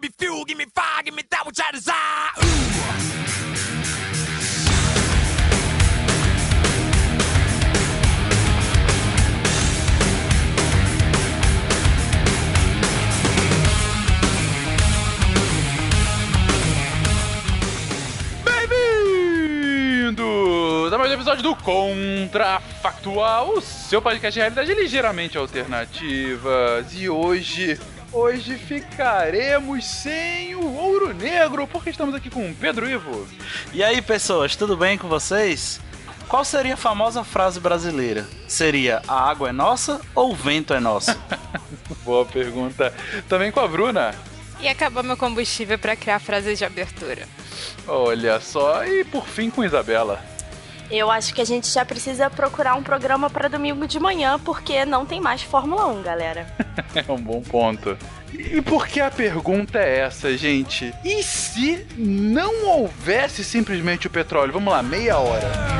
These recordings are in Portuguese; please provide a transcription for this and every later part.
Give me fuel, give me fire, give me that which I desire. Ooh. Bem-vindos a mais um episódio do Contrafactual, o seu podcast de realidade ligeiramente alternativas. E hoje, hoje ficaremos sem o ouro negro, porque estamos aqui com o Pedro Ivo. E aí, pessoas, tudo bem com vocês? Qual seria a famosa frase brasileira? Seria a água é nossa ou o vento é nosso? Boa pergunta. Também com a Bruna. E acabou meu combustível para criar frases de abertura. Olha só, e por fim com Isabela. Eu acho que a gente já precisa procurar um programa para domingo de manhã, porque não tem mais Fórmula 1, galera. É um bom ponto. E por que a pergunta é essa, gente? E se não houvesse simplesmente o petróleo? Vamos lá, meia hora.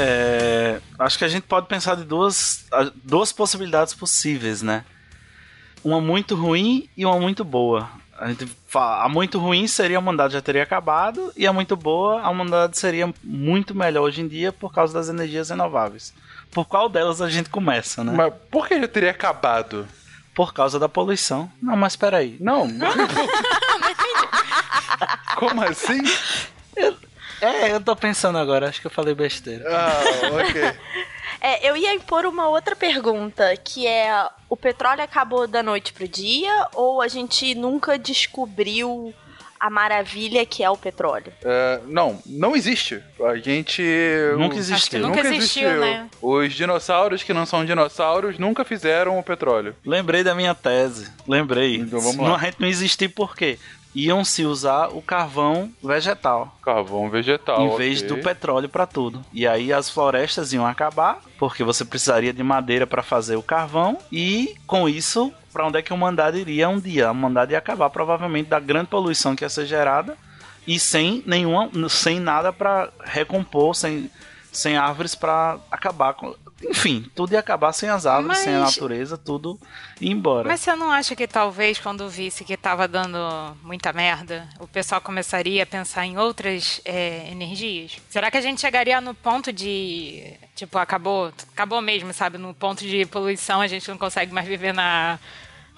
É, acho que a gente pode pensar de duas, duas possibilidades possíveis, né? Uma muito ruim e uma muito boa. A, gente fala, a muito ruim seria a humanidade já teria acabado, e a muito boa, a humanidade seria muito melhor hoje em dia por causa das energias renováveis. Por qual delas a gente começa, né? Mas por que já teria acabado? Por causa da poluição. Não, mas peraí. Não. Como assim? É, eu tô pensando agora, acho que eu falei besteira. Ah, ok. É, eu ia impor uma outra pergunta, que é: o petróleo acabou da noite pro dia ou a gente nunca descobriu a maravilha que é o petróleo? É, não, não existe. A gente. Nunca existiu. Que nunca existiu, né? Os dinossauros que não são dinossauros nunca fizeram o petróleo. Lembrei da minha tese. Lembrei. Então vamos não, lá. A gente não existir por quê? Iam se usar o carvão vegetal. Carvão vegetal. em vez ok. do petróleo para tudo. E aí as florestas iam acabar, porque você precisaria de madeira para fazer o carvão, e com isso, para onde é que a humanidade iria um dia? A humanidade ia acabar provavelmente da grande poluição que ia ser gerada e sem nenhuma, sem nada para recompor, sem, sem árvores para acabar com. Enfim, tudo ia acabar sem as árvores, Mas- sem a natureza, tudo ia embora. Mas você não acha que talvez quando visse que tava dando muita merda, o pessoal começaria a pensar em outras é, energias? Será que a gente chegaria no ponto de. Tipo, acabou, acabou mesmo, sabe? No ponto de poluição, a gente não consegue mais viver na,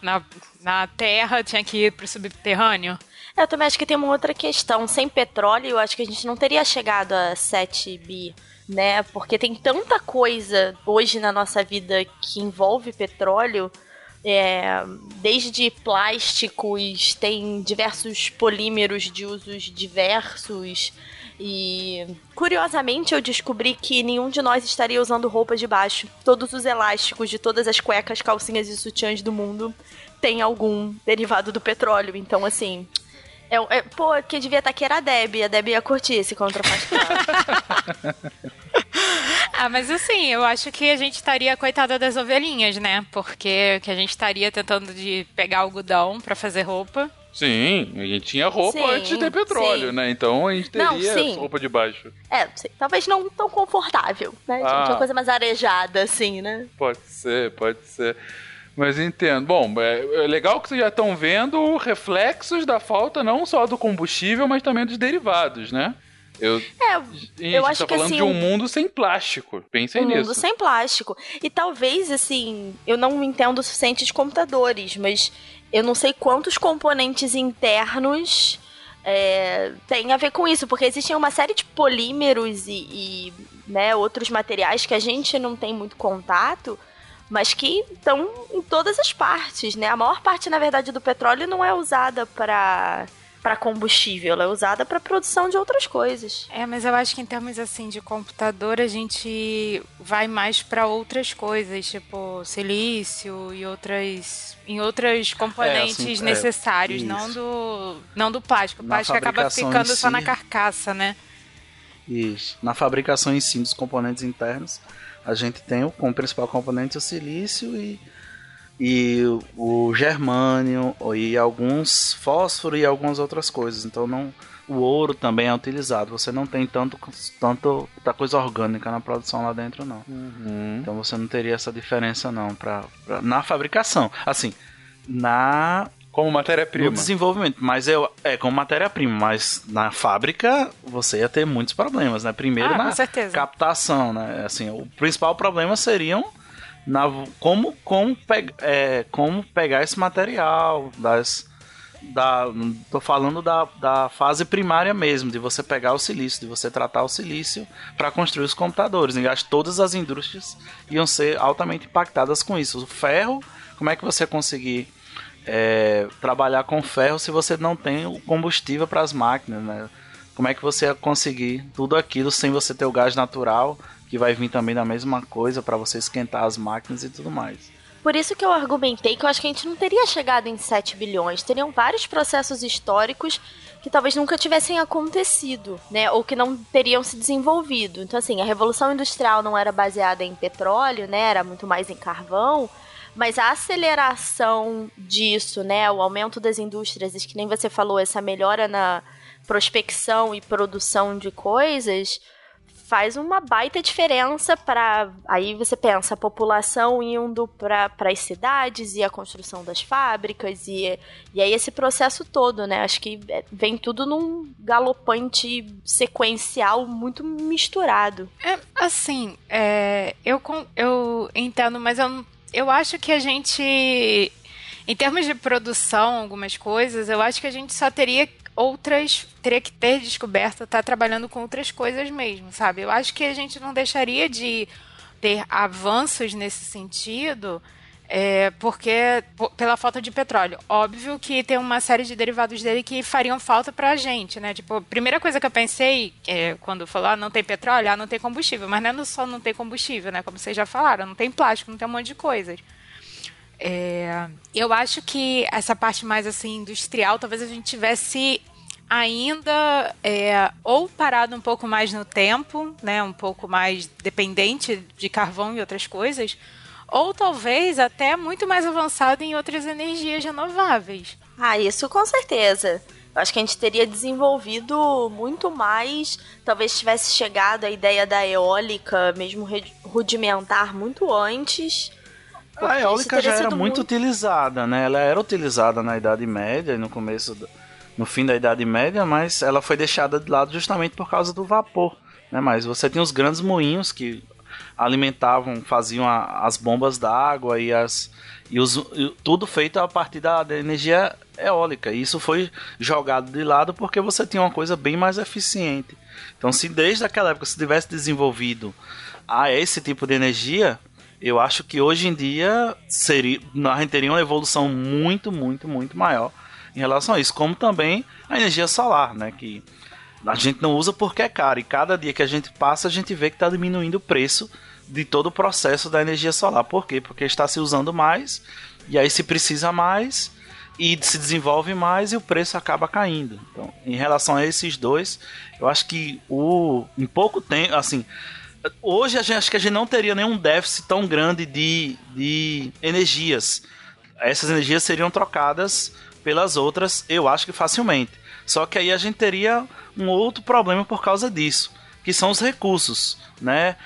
na, na terra, tinha que ir pro subterrâneo? Eu também acho que tem uma outra questão. Sem petróleo, eu acho que a gente não teria chegado a 7 bi, né? Porque tem tanta coisa hoje na nossa vida que envolve petróleo. é, desde plásticos, tem diversos polímeros de usos diversos. E curiosamente eu descobri que nenhum de nós estaria usando roupa de baixo. Todos os elásticos de todas as cuecas, calcinhas e sutiãs do mundo tem algum derivado do petróleo. Então, assim. É, é, pô, que devia estar aqui era a Deb. A Deb ia curtir esse contrafactual. Ah, mas assim, eu acho que a gente estaria coitada das ovelhinhas, né? Porque que a gente estaria tentando de pegar algodão pra fazer roupa. Sim, a gente tinha roupa Sim, antes de ter petróleo, sim. né? Então a gente Não, teria sim. roupa de baixo. é, não sei, talvez não tão confortável, né? Ah. Gente, uma coisa mais arejada, assim, né? Pode ser, pode ser. Mas entendo. Bom, é, é legal que vocês já estão vendo reflexos da falta não só do combustível, mas também dos derivados, né? Eu, É, Gente, eu acho tá que falando assim, de um um- mundo sem plástico. Pensem um mundo nisso. sem plástico. E talvez, assim, eu não entendo o suficiente de computadores, mas eu não sei quantos componentes internos é, tem a ver com isso, porque existem uma série de polímeros e, e, né, outros materiais que a gente não tem muito contato, mas que estão em todas as partes, né? A maior parte, na verdade, do petróleo não é usada para para combustível, ela é usada para produção de outras coisas. É, mas eu acho que em termos assim de computador a gente vai mais para outras coisas, tipo silício e outras em outros componentes assim, é, necessários, não isso. do não do plástico. O plástico acaba ficando em só si- na carcaça, né? Isso. Na fabricação em si dos componentes internos, a gente tem o, como principal componente o silício e, e o germânio e alguns fósforo e algumas outras coisas. Então não o ouro também é utilizado. Você não tem tanto tanto tanta coisa orgânica na produção lá dentro não. Então você não teria essa diferença não pra- na fabricação. Assim, na Como no matéria-prima. desenvolvimento, mas eu é como matéria-prima, mas na fábrica você ia ter muitos problemas, né? Primeiro Ah, na com certeza. captação, né? Assim, o principal problema seriam na como como, pe- é, como pegar esse material das da, tô falando da, da fase primária mesmo, de você pegar o silício, de você tratar o silício para construir os computadores. E acho todas as indústrias iam ser altamente impactadas com isso. O ferro, como é que você conseguir é, trabalhar com ferro se você não tem o combustível para as máquinas, né? Como é que você ia conseguir tudo aquilo sem você ter o gás natural, que vai vir também da mesma coisa para você esquentar as máquinas e tudo mais. Por isso que eu argumentei que eu acho que a gente não teria chegado em 7 bilhões. Teriam vários processos históricos que talvez nunca tivessem acontecido, né? Ou que não teriam se desenvolvido. Então, assim, a Revolução Industrial não era baseada em petróleo, né? Era muito mais em carvão. Mas a aceleração disso, né? O aumento das indústrias, que nem você falou, essa melhora na prospecção e produção de coisas faz uma baita diferença para aí você pensa a população indo para as cidades e a construção das fábricas e, e aí esse processo todo, né? Acho que é, vem tudo num galopante sequencial muito misturado. É, assim, é, eu, eu entendo, mas eu, eu acho que a gente, em termos de produção, algumas coisas, eu acho que a gente só teria outras, teria que ter descoberto, estar trabalhando com outras coisas mesmo, sabe? Eu acho que a gente não deixaria de ter avanços nesse sentido. É, porque po- pela falta de petróleo. Óbvio que tem uma série de derivados dele que fariam falta pra gente, né? Tipo, a primeira coisa que eu pensei é, quando falou, ah, não tem petróleo, ah, não tem combustível. Mas não é só não tem combustível, né? Como vocês já falaram, não tem plástico, não tem um monte de coisas. É, eu acho que essa parte mais assim industrial, talvez a gente tivesse ainda é, ou parado um pouco mais no tempo, né, um pouco mais dependente de carvão e outras coisas, ou talvez até muito mais avançado em outras energias renováveis. Ah, isso com certeza. Eu acho que a gente teria desenvolvido muito mais, talvez tivesse chegado a ideia da eólica, mesmo rudimentar, muito antes. A eólica já era sido muito utilizada, né? Ela era utilizada na Idade Média e no começo, do- no fim da Idade Média, mas ela foi deixada de lado justamente por causa do vapor, né? Mas você tinha os grandes moinhos que alimentavam, faziam a- as bombas d'água e as e os, e tudo feito a partir da, da energia eólica. E isso foi jogado de lado porque você tinha uma coisa bem mais eficiente. Então, se desde aquela época se tivesse desenvolvido a esse tipo de energia, eu acho que hoje em dia seria, a gente teria uma evolução muito, muito, muito maior em relação a isso. Como também a energia solar, né? Que a gente não usa porque é caro. E cada dia que a gente passa, a gente vê que está diminuindo o preço de todo o processo da energia solar. Por quê? Porque está se usando mais, e aí se precisa mais, e se desenvolve mais, e o preço acaba caindo. Então, em relação a esses dois, eu acho que o em pouco tempo, assim, hoje a gente, acho que a gente não teria nenhum déficit tão grande de, de energias. Essas energias seriam trocadas pelas outras, eu acho que facilmente. Só que aí a gente teria um outro problema por causa disso, que são os recursos, né?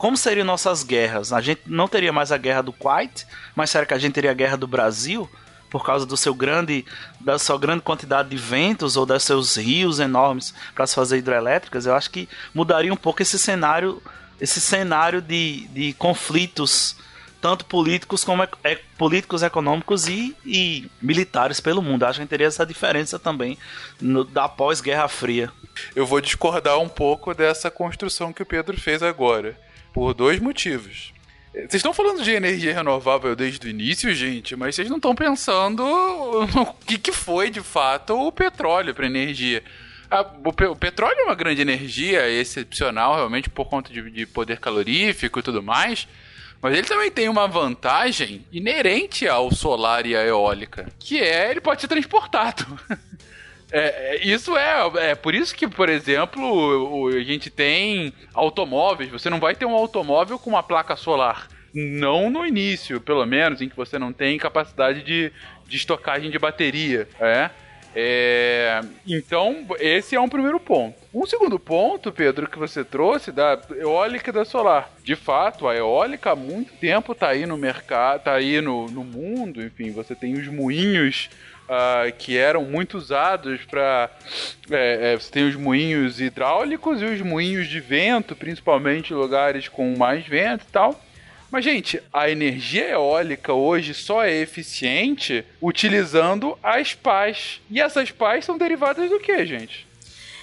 como seriam nossas guerras? A gente não teria mais a guerra do Kuwait, mas será que a gente teria a guerra do Brasil? Por causa do seu grande, da sua grande quantidade de ventos ou dos seus rios enormes para se fazer hidrelétricas, eu acho que mudaria um pouco esse cenário, esse cenário de, de conflitos tanto políticos como é, políticos, econômicos e, e militares pelo mundo. Acho que teria essa diferença também no, da pós-Guerra Fria. Eu vou discordar um pouco dessa construção que o Pedro fez agora. Por dois motivos. Vocês estão falando de energia renovável desde o início, gente, mas vocês não estão pensando no que, que foi de fato o petróleo para energia. Ah, o, o petróleo é uma grande energia, é excepcional realmente por conta de, de poder calorífico e tudo mais. Mas ele também tem uma vantagem inerente ao solar e à eólica, que é ele pode ser transportado. É, é, isso é, é por isso que, por exemplo, o- o- a gente tem automóveis. Você não vai ter um automóvel com uma placa solar. Não no início, pelo menos, em que você não tem capacidade de, de estocagem de bateria. É? É, então, esse é um primeiro ponto. Um segundo ponto, Pedro, que você trouxe da eólica da solar. De fato, a eólica há muito tempo está aí no mercado, está aí no, no mundo. Enfim, você tem os moinhos ah, que eram muito usados para. você tem os moinhos hidráulicos e os moinhos de vento, principalmente em lugares com mais vento e tal. Mas, gente, a energia eólica hoje só é eficiente utilizando as pás. E essas pás são derivadas do que, gente?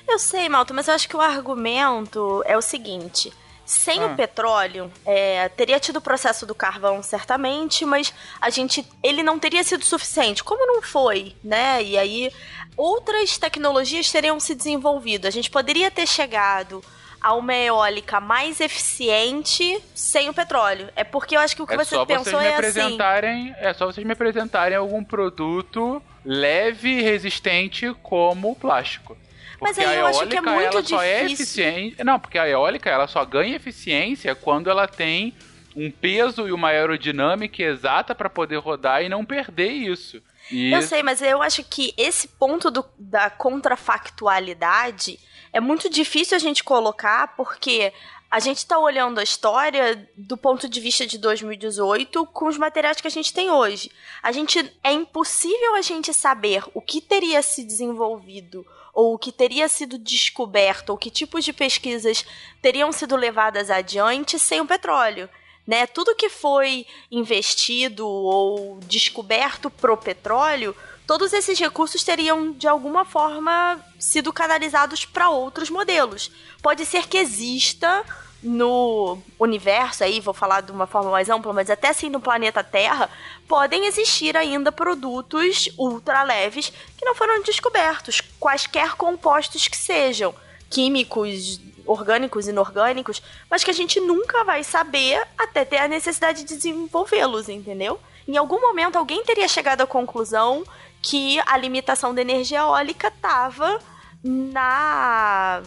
Eu sei, Malta, mas eu acho que o argumento é o seguinte. Sem Ah. o petróleo, é, teria tido o processo do carvão, certamente, mas a gente. ele não teria sido suficiente. Como não foi, né? E aí outras tecnologias teriam se desenvolvido. A gente poderia ter chegado a uma eólica mais eficiente sem o petróleo. É porque eu acho que o que é você só pensou vocês me é assim. apresentarem, é só vocês me apresentarem algum produto leve e resistente como o plástico. Mas Porque aí a eu acho que é eólica muito ela só é difícil. eficiente. Não, porque a eólica ela só ganha eficiência quando ela tem um peso e uma aerodinâmica exata para poder rodar e não perder isso. E Eu sei, mas eu acho que esse ponto do- da contrafactualidade é muito difícil a gente colocar, porque a gente está olhando a história do ponto de vista de 2018 com os materiais que a gente tem hoje. A gente é impossível a gente saber o que teria se desenvolvido ou o que teria sido descoberto ou que tipos de pesquisas teriam sido levadas adiante sem o petróleo né? Tudo que foi investido ou descoberto pro petróleo, todos esses recursos teriam de alguma forma sido canalizados para outros modelos. Pode ser que exista no universo aí, vou falar de uma forma mais ampla, mas até assim no planeta Terra, podem existir ainda produtos ultra leves que não foram descobertos, quaisquer compostos que sejam, químicos, orgânicos, inorgânicos, mas que a gente nunca vai saber até ter a necessidade de desenvolvê-los, entendeu? Em algum momento alguém teria chegado à conclusão que a limitação da energia eólica estava na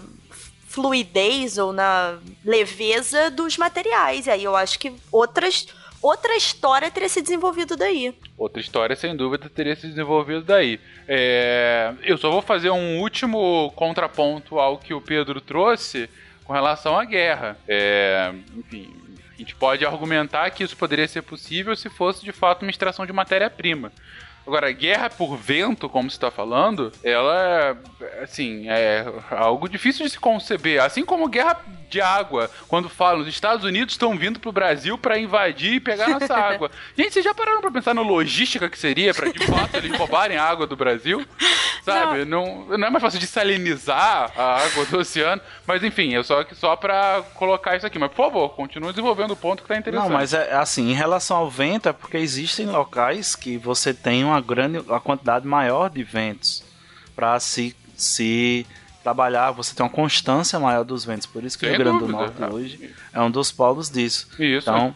fluidez ou na leveza dos materiais. E aí eu acho que outras outra história teria se desenvolvido daí. Outra história, sem dúvida, teria se desenvolvido daí. É, Eu só vou fazer um último contraponto ao que o Pedro trouxe com relação à guerra. É, Enfim, a gente pode argumentar que isso poderia ser possível se fosse de fato uma extração de matéria-prima. Agora, guerra por vento, como você está falando, ela, assim, é algo difícil de se conceber. Assim como guerra de água, quando falam os Estados Unidos estão vindo pro Brasil para invadir e pegar nossa água. Gente, vocês já pararam para pensar na logística que seria para de fato eles roubarem a água do Brasil? Sabe? Não. Não, é mais fácil de salinizar a água do oceano. Mas enfim, eu só, só para colocar isso aqui. Mas por favor, continue desenvolvendo o ponto que tá interessante. Não, mas é assim, em relação ao vento, é porque existem locais que você tem uma grande, uma quantidade maior de ventos para se, se trabalhar, você tem uma constância maior dos ventos. Por isso que Sem o Rio Grande do. Norte Ah, hoje é um dos polos disso. Isso. Então,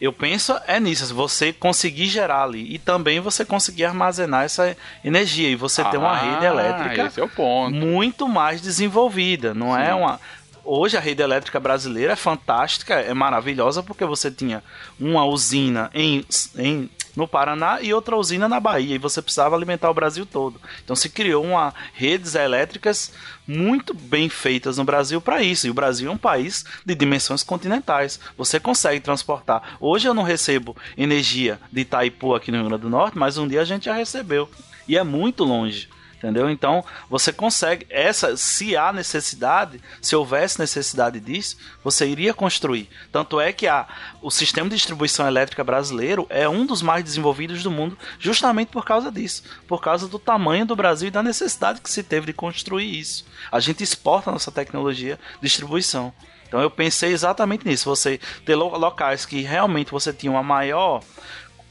eu penso é nisso, você conseguir gerar ali e também você conseguir armazenar essa energia e você ter uma Ah, rede elétrica é muito mais desenvolvida, não é uma Hoje a rede elétrica brasileira é fantástica, é maravilhosa porque você tinha uma usina em, em no Paraná e outra usina na Bahia, e você precisava alimentar o Brasil todo. Então se criou uma redes elétricas muito bem feitas no Brasil para isso. E o Brasil é um país de dimensões continentais. Você consegue transportar. Hoje eu não recebo energia de Itaipu aqui no Rio Grande do Norte, mas um dia a gente já recebeu. E é muito longe. Entendeu? Então, você consegue essa, se há necessidade, se houvesse necessidade disso, você iria construir. Tanto é que a, o sistema de distribuição elétrica brasileiro é um dos mais desenvolvidos do mundo, justamente por causa disso, por causa do tamanho do Brasil e da necessidade que se teve de construir isso. A gente exporta a nossa tecnologia de distribuição. Então eu pensei exatamente nisso. Você ter locais que realmente você tinha uma maior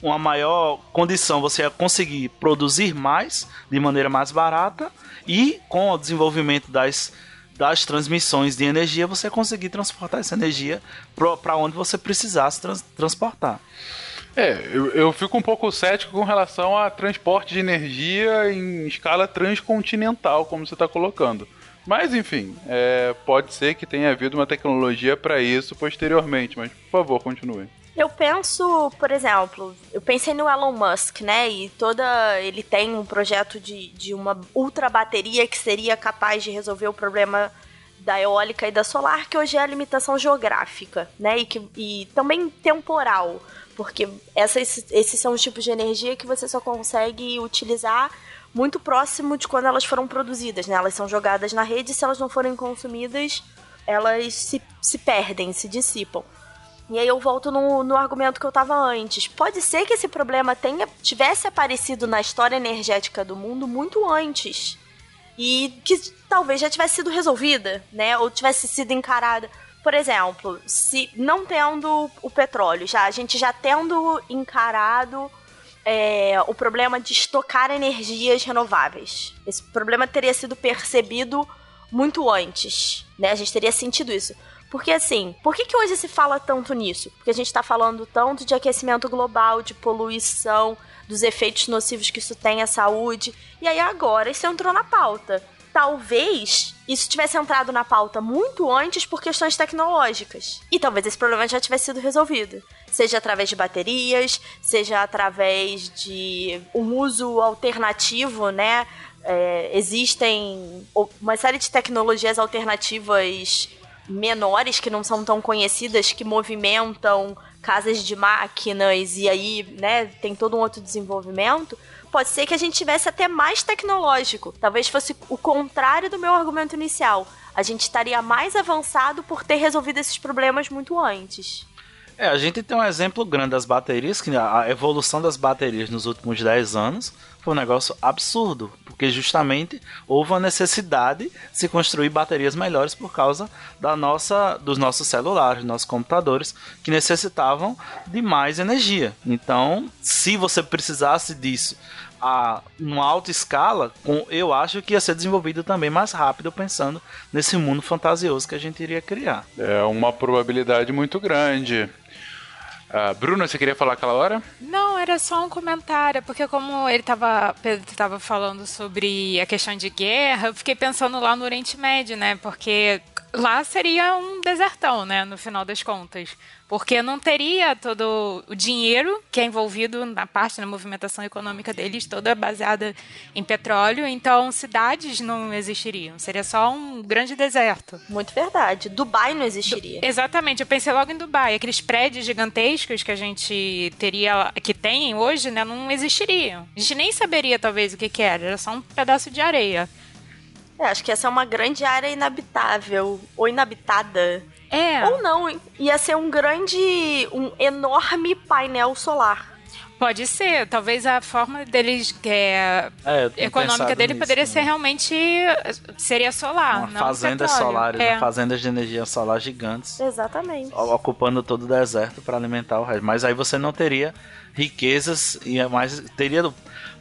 uma maior condição você conseguir produzir mais de maneira mais barata e com o desenvolvimento das, das transmissões de energia você conseguir transportar essa energia para onde você precisasse trans, transportar. É, eu, eu fico um pouco cético com relação a transporte de energia em escala transcontinental, como você está colocando. Mas enfim, é, pode ser que tenha havido uma tecnologia para isso posteriormente, mas por favor, continue. Eu penso, por exemplo, eu pensei no Elon Musk, né? E toda. Ele tem um projeto de, de uma ultra bateria que seria capaz de resolver o problema da eólica e da solar, que hoje é a limitação geográfica, né? E, que, e também temporal. Porque essas, esses são os tipos de energia que você só consegue utilizar muito próximo de quando elas foram produzidas, né? Elas são jogadas na rede e se elas não forem consumidas, elas se, se perdem, se dissipam. E aí eu volto no, no argumento que eu tava antes. Pode ser que esse problema tenha tivesse aparecido na história energética do mundo muito antes. E que talvez já tivesse sido resolvida, né? Ou tivesse sido encarada. Por exemplo, se não tendo o petróleo, já a gente já tendo encarado é, o problema de estocar energias renováveis. Esse problema teria sido percebido muito antes, né? A gente teria sentido isso. Porque assim, por que, que hoje se fala tanto nisso? Porque a gente está falando tanto de aquecimento global, de poluição, dos efeitos nocivos que isso tem à saúde. E aí agora isso entrou na pauta. Talvez isso tivesse entrado na pauta muito antes por questões tecnológicas. E talvez esse problema já tivesse sido resolvido. Seja através de baterias, seja através de um uso alternativo, né? É, existem uma série de tecnologias alternativas menores que não são tão conhecidas que movimentam casas de máquinas e aí, né, tem todo um outro desenvolvimento, pode ser que a gente tivesse até mais tecnológico. Talvez fosse o contrário do meu argumento inicial. A gente estaria mais avançado por ter resolvido esses problemas muito antes. É, a gente tem um exemplo grande das baterias, que a evolução das baterias nos últimos 10 anos foi um negócio absurdo, porque justamente houve uma necessidade de se construir baterias melhores por causa da nossa, dos nossos celulares, dos nossos computadores, que necessitavam de mais energia. Então, se você precisasse disso a uma alta escala, com, eu acho que ia ser desenvolvido também mais rápido, pensando nesse mundo fantasioso que a gente iria criar. É uma probabilidade muito grande. Uh, Bruna, você queria falar aquela hora? Não, era só um comentário, porque como ele estava Pedro estava falando sobre a questão de guerra, eu fiquei pensando lá no Oriente Médio, né? Porque lá seria um desertão, né, no final das contas. Porque não teria todo o dinheiro que é envolvido na parte da movimentação econômica deles, toda baseada em petróleo, então cidades não existiriam. Seria só um grande deserto. Muito verdade. Dubai não existiria. Du exatamente, eu pensei logo em Dubai. Aqueles prédios gigantescos que a gente teria, que tem hoje, né, não existiriam. A gente nem saberia, talvez, o que, que era. Era só um pedaço de areia. É, acho que essa é uma grande área inabitável ou inabitada. É. Ou não, ia ser um grande, um enorme painel solar. Pode ser, talvez a forma deles é, é, econômica dele nisso, poderia né? ser realmente seria solar, Uma fazendas solares, é. né? fazendas de energia solar gigantes. Exatamente. Ocupando todo o deserto para alimentar o resto. Mas aí você não teria riquezas e mais teria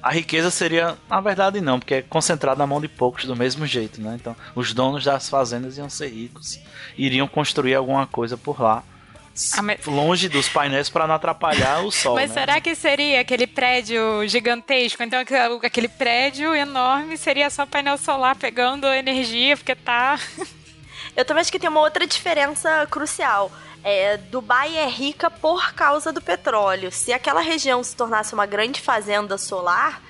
a riqueza seria, na verdade não, porque é concentrada na mão de poucos do mesmo jeito, né? Então, os donos das fazendas iam ser ricos, iriam construir alguma coisa por lá. Ah, mas... Longe dos painéis para não atrapalhar o sol. Mas né? será que seria aquele prédio gigantesco? Então aquele prédio enorme seria só painel solar pegando energia, porque tá. Eu também acho que tem uma outra diferença crucial. É, Dubai é rica por causa do petróleo. Se aquela região se tornasse uma grande fazenda solar,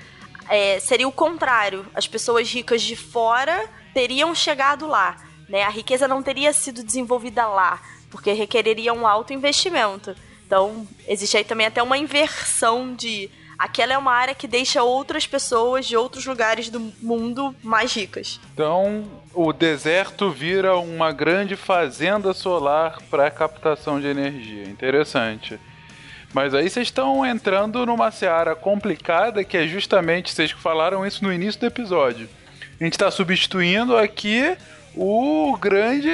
é, seria o contrário. As pessoas ricas de fora teriam chegado lá. Né? A riqueza não teria sido desenvolvida lá, porque requereria um alto investimento. Então, existe aí também até uma inversão de. Aquela é uma área que deixa outras pessoas de outros lugares do mundo mais ricas. Então, o deserto vira uma grande fazenda solar para captação de energia. Interessante. Mas aí vocês estão entrando numa seara complicada que é justamente, vocês falaram isso no início do episódio. A gente está substituindo aqui o grande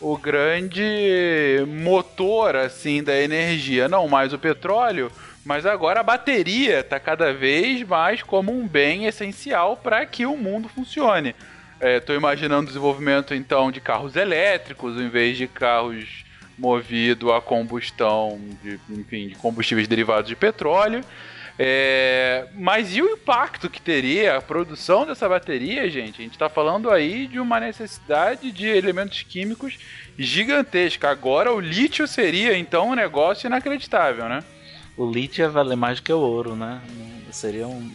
o grande motor assim da energia, não mais o petróleo, mas agora a bateria está cada vez mais como um bem essencial para que o mundo funcione. Estou imaginando o desenvolvimento então de carros elétricos em vez de carros movidos a combustão de, enfim, de combustíveis derivados de petróleo. É, mas e o impacto que teria a produção dessa bateria, gente? A gente está falando aí de uma necessidade de elementos químicos gigantesca. Agora o lítio seria então um negócio inacreditável, né? O lítio ia valer mais do que o ouro, né? Seria um.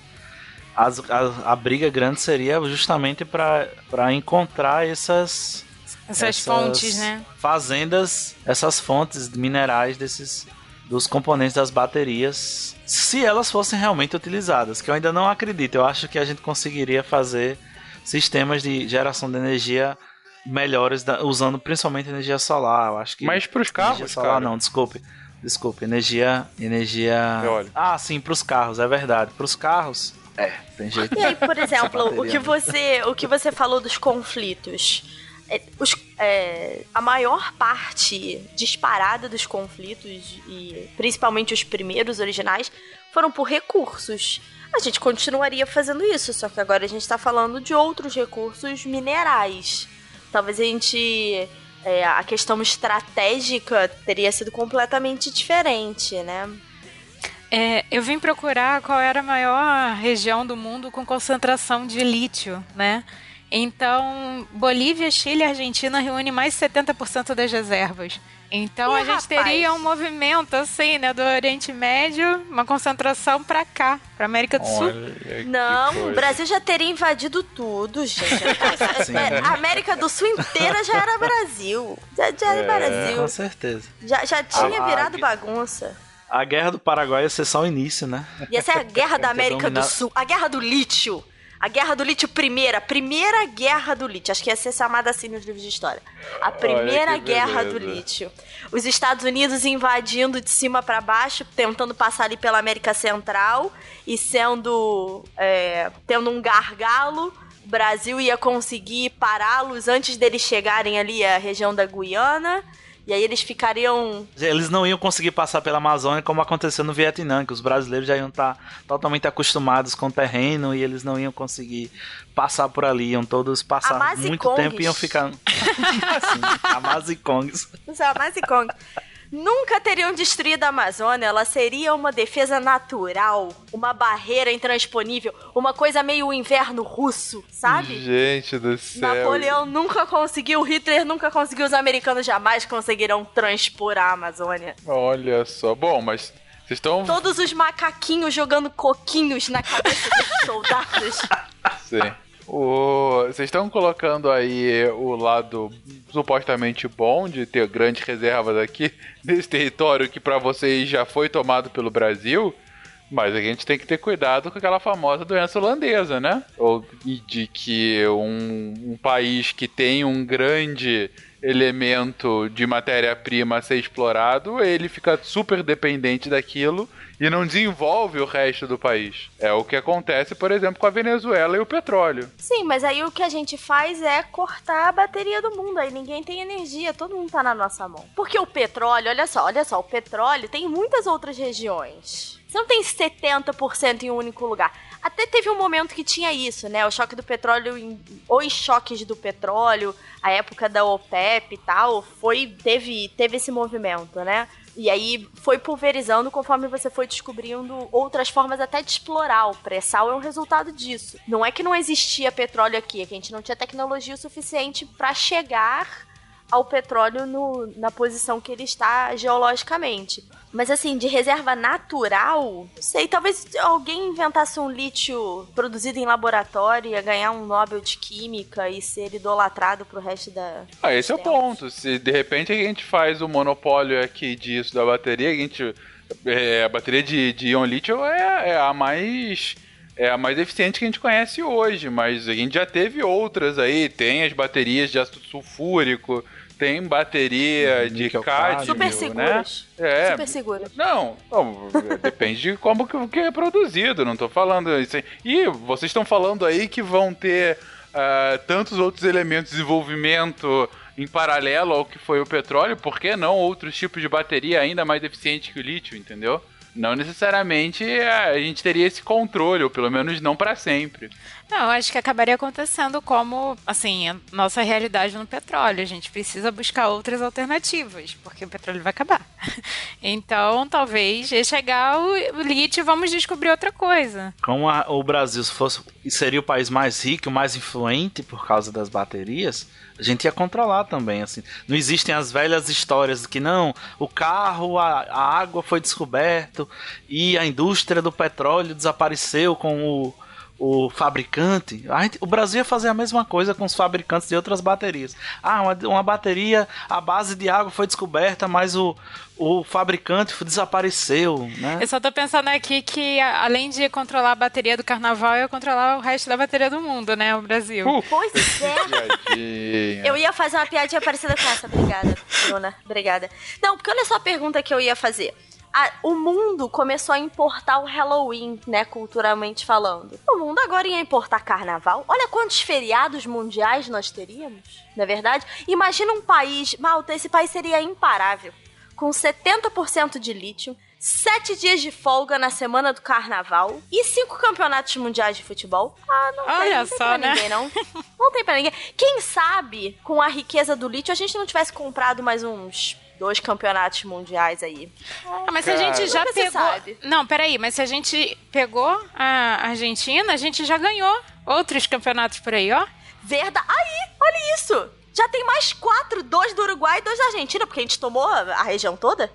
As, a, a briga grande seria justamente para encontrar essas, essas, fontes, né? Fazendas, essas fontes minerais desses dos componentes das baterias, se elas fossem realmente utilizadas, que eu ainda não acredito. Eu acho que a gente conseguiria fazer sistemas de geração de energia melhores da, usando principalmente energia solar. Eu acho que Mas para os carros, solar cara. não, desculpe. Desculpe, energia, energia. Eólica. Ah, sim, para os carros, é verdade. Para os carros, é, tem jeito. E aí, por exemplo, o que você, o que você falou dos conflitos. É, os- é, a maior parte disparada dos conflitos, e principalmente os primeiros originais, foram por recursos. A gente continuaria fazendo isso, só que agora a gente está falando de outros recursos minerais. Talvez a gente. é, a questão estratégica teria sido completamente diferente, né? É, eu vim procurar qual era a maior região do mundo com concentração de lítio, né? Então, Bolívia, Chile e Argentina reúnem mais de 70% das reservas. Então, Ih, a gente rapaz. teria um movimento assim, né, do Oriente Médio, uma concentração pra cá, pra América do Sul. Olha que Não, o coisa. Brasil já teria invadido tudo, gente. É, a América do Sul inteira já era Brasil. Já, já era É, Brasil. Com certeza. Já, já tinha Ah, virado bagunça. A guerra do Paraguai ia ser só o início, né? E essa é a guerra da Ia América do dominar- Sul. A guerra do lítio. A guerra do lítio primeira. A primeira guerra do lítio. Acho que ia ser chamada assim nos livros de história. A primeira guerra do lítio. Os Estados Unidos invadindo de cima pra baixo, tentando passar ali pela América Central e sendo. é, tendo um gargalo. O Brasil ia conseguir pará-los antes deles chegarem ali à região da Guiana. E aí eles ficariam Eles não iam conseguir passar pela Amazônia como aconteceu no Vietnã, que os brasileiros já iam estar totalmente acostumados com o terreno e eles não iam conseguir passar por ali, iam todos passar Amazicongues. muito tempo e iam ficar. Sim, Amazicongues. Os Amazicong nunca teriam destruído a Amazônia. Ela seria uma defesa natural, uma barreira intransponível, uma coisa meio inverno russo, sabe? Gente do céu. Napoleão nunca conseguiu, Hitler nunca conseguiu, os americanos jamais conseguirão transpor a Amazônia. Olha só. Bom, mas vocês estão. Todos os macaquinhos jogando coquinhos na cabeça dos soldados. Sim. Vocês estão colocando aí o lado supostamente bom de ter grandes reservas aqui nesse território que pra vocês já foi tomado pelo Brasil, mas a gente tem que ter cuidado com aquela famosa doença holandesa, né? Ou de que um, um país que tem um grande elemento de matéria-prima a ser explorado, ele fica super dependente daquilo e não desenvolve o resto do país. É o que acontece, por exemplo, com a Venezuela e o petróleo. Sim, mas aí o que a gente faz é cortar a bateria do mundo. Aí ninguém tem energia, todo mundo tá na nossa mão. Porque o petróleo, olha só, olha só, o petróleo tem em muitas outras regiões. Você não tem 70% em um único lugar. Até teve um momento que tinha isso, né? O choque do petróleo, em- os choques do petróleo, a época da OPEP e tal, foi teve teve esse movimento, né? E aí foi pulverizando conforme você foi descobrindo outras formas até de explorar. O pré-sal é um resultado disso. Não é que não existia petróleo aqui, é que a gente não tinha tecnologia o suficiente para chegar ao petróleo no- na posição que ele está geologicamente. Mas assim, de reserva natural, não sei, talvez alguém inventasse um lítio produzido em laboratório, ia ganhar um Nobel de Química e ser idolatrado pro resto da. Ah, esse é o ponto. Se de repente a gente faz o monopólio aqui disso da bateria, a gente. é, a bateria de, de íon lítio é, é a mais. É a mais eficiente que a gente conhece hoje, mas a gente já teve outras aí. Tem as baterias de ácido sulfúrico, tem bateria de Níquel cádmio, Super né? seguras. É, Super seguras. não, não, depende de como que, que é produzido, não tô falando isso aí. E vocês estão falando aí que vão ter ah, tantos outros elementos de desenvolvimento em paralelo ao que foi o petróleo, por que não outros tipos de bateria ainda mais eficientes que o lítio, entendeu? Não necessariamente a gente teria esse controle, ou pelo menos não para sempre. Não, acho que acabaria acontecendo como, assim, a nossa realidade no petróleo. A gente precisa buscar outras alternativas, porque o petróleo vai acabar. Então, talvez, ia chegar o lítio e vamos descobrir outra coisa. Como a- o Brasil se fosse, seria o país mais rico, mais influente por causa das baterias, a gente ia controlar também, assim. Não existem as velhas histórias de que não, o carro, a, a água foi descoberto e a indústria do petróleo desapareceu com o, o fabricante. A gente- o Brasil ia fazer a mesma coisa com os fabricantes de outras baterias. Ah, uma, uma bateria, a base de água foi descoberta, mas o, o fabricante desapareceu, né? Eu só tô pensando aqui que, além de controlar a bateria do carnaval, eu ia controlar o resto da bateria do mundo, né? O Brasil. Uh, Pois é. Eu ia fazer uma piadinha parecida com essa. Obrigada, Bruna. Obrigada. Não, porque olha só a pergunta que eu ia fazer. A- o mundo começou a importar o Halloween, né, culturalmente falando. O mundo agora ia importar carnaval. Olha quantos feriados mundiais nós teríamos, não é verdade? Imagina um país, Malta, esse país seria imparável. Com 70% de lítio, sete dias de folga na semana do carnaval e cinco campeonatos mundiais de futebol. Ah, não tem, Olha não tem só, pra né? ninguém, não. Não tem pra ninguém. Quem sabe, com a riqueza do lítio, a gente não tivesse comprado mais uns dois campeonatos mundiais aí. Ah, mas se a Cara. gente já pegou. sabe. Não, peraí, mas se a gente pegou a Argentina, a gente já ganhou outros campeonatos por aí, ó. Verdade. Aí, olha isso. Já tem mais quatro, dois do Uruguai e dois da Argentina, porque a gente tomou a região toda.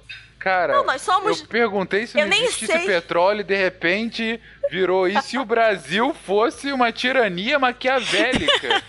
Cara, Não, nós somos- eu perguntei se Eu não nem existisse sei. petróleo e de repente virou. E se o Brasil fosse uma tirania maquiavélica?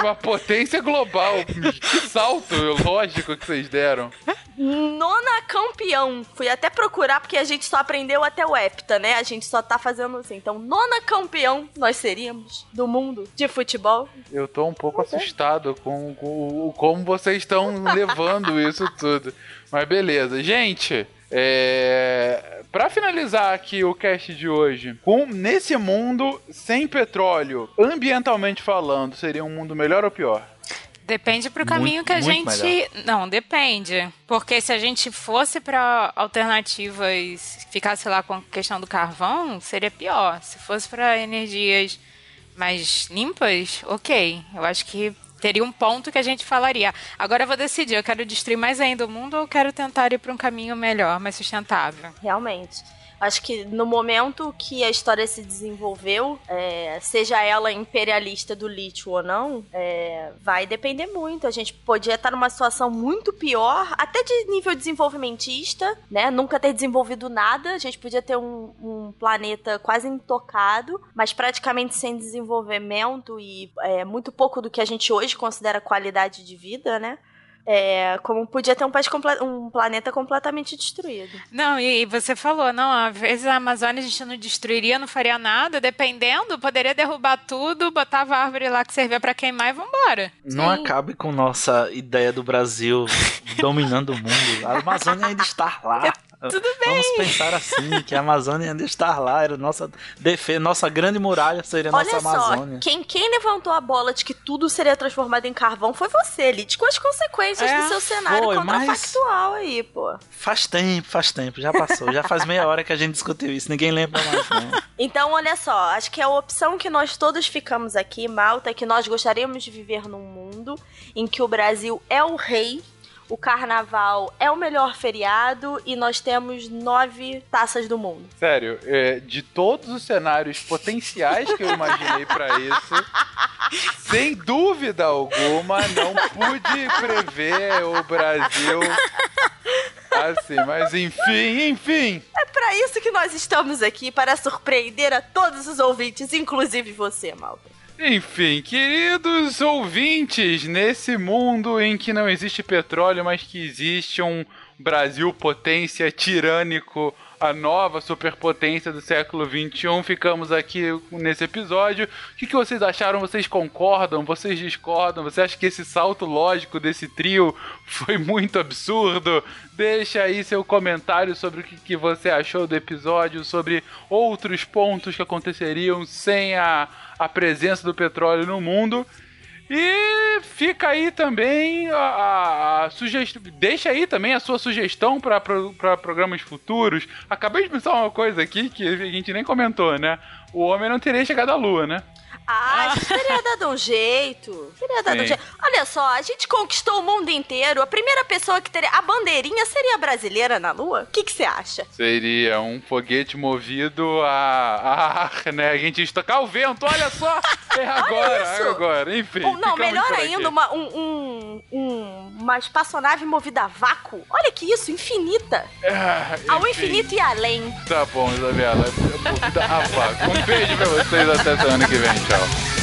Uma potência global. Que salto lógico que vocês deram. Nona campeão. Fui até procurar, porque a gente só aprendeu até o hepta, né? A gente só tá fazendo assim. Então, nona campeão nós seríamos do mundo de futebol. Eu tô um pouco assustado com, com o- como vocês estão levando isso tudo. Mas beleza. Gente, é... Pra finalizar aqui o cast de hoje, com nesse mundo sem petróleo, ambientalmente falando, seria um mundo melhor ou pior? Depende pro Muito, caminho que a muito gente. Não, depende. Porque se a gente fosse pra alternativas, ficasse lá com a questão do carvão, seria pior. Se fosse pra energias mais limpas, ok. Eu acho que teria um ponto que a gente falaria. Agora eu vou decidir, eu quero destruir mais ainda o mundo ou eu quero tentar ir pra um caminho melhor, mais sustentável? Realmente. Acho que no momento que a história se desenvolveu, é, seja ela imperialista do lítio ou não, é, vai depender muito. A gente podia estar numa situação muito pior, até de nível desenvolvimentista, né? Nunca ter desenvolvido nada. A gente podia ter um, um planeta quase intocado, mas praticamente sem desenvolvimento e é, muito pouco do que a gente hoje considera qualidade de vida, né? É, como podia ter um, país comple- um planeta completamente destruído. Não, e, e você falou, não, às vezes a Amazônia a gente não destruiria, não faria nada, dependendo, poderia derrubar tudo, botava a árvore lá que servia pra queimar e vambora. Não Sim. acabe com nossa ideia do Brasil dominando o mundo. A Amazônia ainda está lá. Tudo bem. Vamos pensar assim, que a Amazônia ainda está lá. Era nossa defesa, nossa grande muralha seria a nossa só, Amazônia. quem, quem levantou a bola de que tudo seria transformado em carvão foi você, Lid, com as consequências É, do seu cenário foi, contrafactual aí, pô. Faz tempo, faz tempo, já passou. Já faz meia hora que a gente discutiu isso, ninguém lembra mais, não. Então, olha só, acho que a opção que nós todos ficamos aqui, Malta, é que nós gostaríamos de viver num mundo em que o Brasil é o rei, o carnaval é o melhor feriado e nós temos nove taças do mundo. Sério, é, de todos os cenários potenciais que eu imaginei pra isso, sem dúvida alguma, não pude prever o Brasil assim. Mas enfim, enfim. É pra isso que nós estamos aqui, para surpreender a todos os ouvintes, inclusive você, Malta. Enfim, queridos ouvintes, nesse mundo em que não existe petróleo, mas que existe um Brasil potência tirânico, a nova superpotência do século XXI, ficamos aqui nesse episódio. O que, que vocês acharam? Vocês concordam? Vocês discordam? Você acha que esse salto lógico desse trio foi muito absurdo? Deixa aí seu comentário sobre o que, que você achou do episódio, sobre outros pontos que aconteceriam sem a, a presença do petróleo no mundo. E fica aí também a, a, a sugestão. Deixa aí também a sua sugestão para programas futuros. Acabei de pensar uma coisa aqui que a gente nem comentou, né? O homem não teria chegado à lua, né? Ah, a gente teria dado um jeito. Teria dado um Sim. jeito. Olha só, a gente conquistou o mundo inteiro. A primeira pessoa que teria. A bandeirinha seria brasileira na Lua? O que você acha? Seria um foguete movido a, a né? A gente estocar o vento, olha só! É agora, é agora, enfim. Ou não, melhor ainda, uma, um, um, um- uma espaçonave movida a vácuo. Olha que isso, infinita. Ah, Ao infinito e além. Tá bom, Isabela. Movida a vácuo. Um beijo pra vocês até semana que vem. Tchau.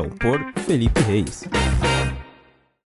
Por Felipe Reis.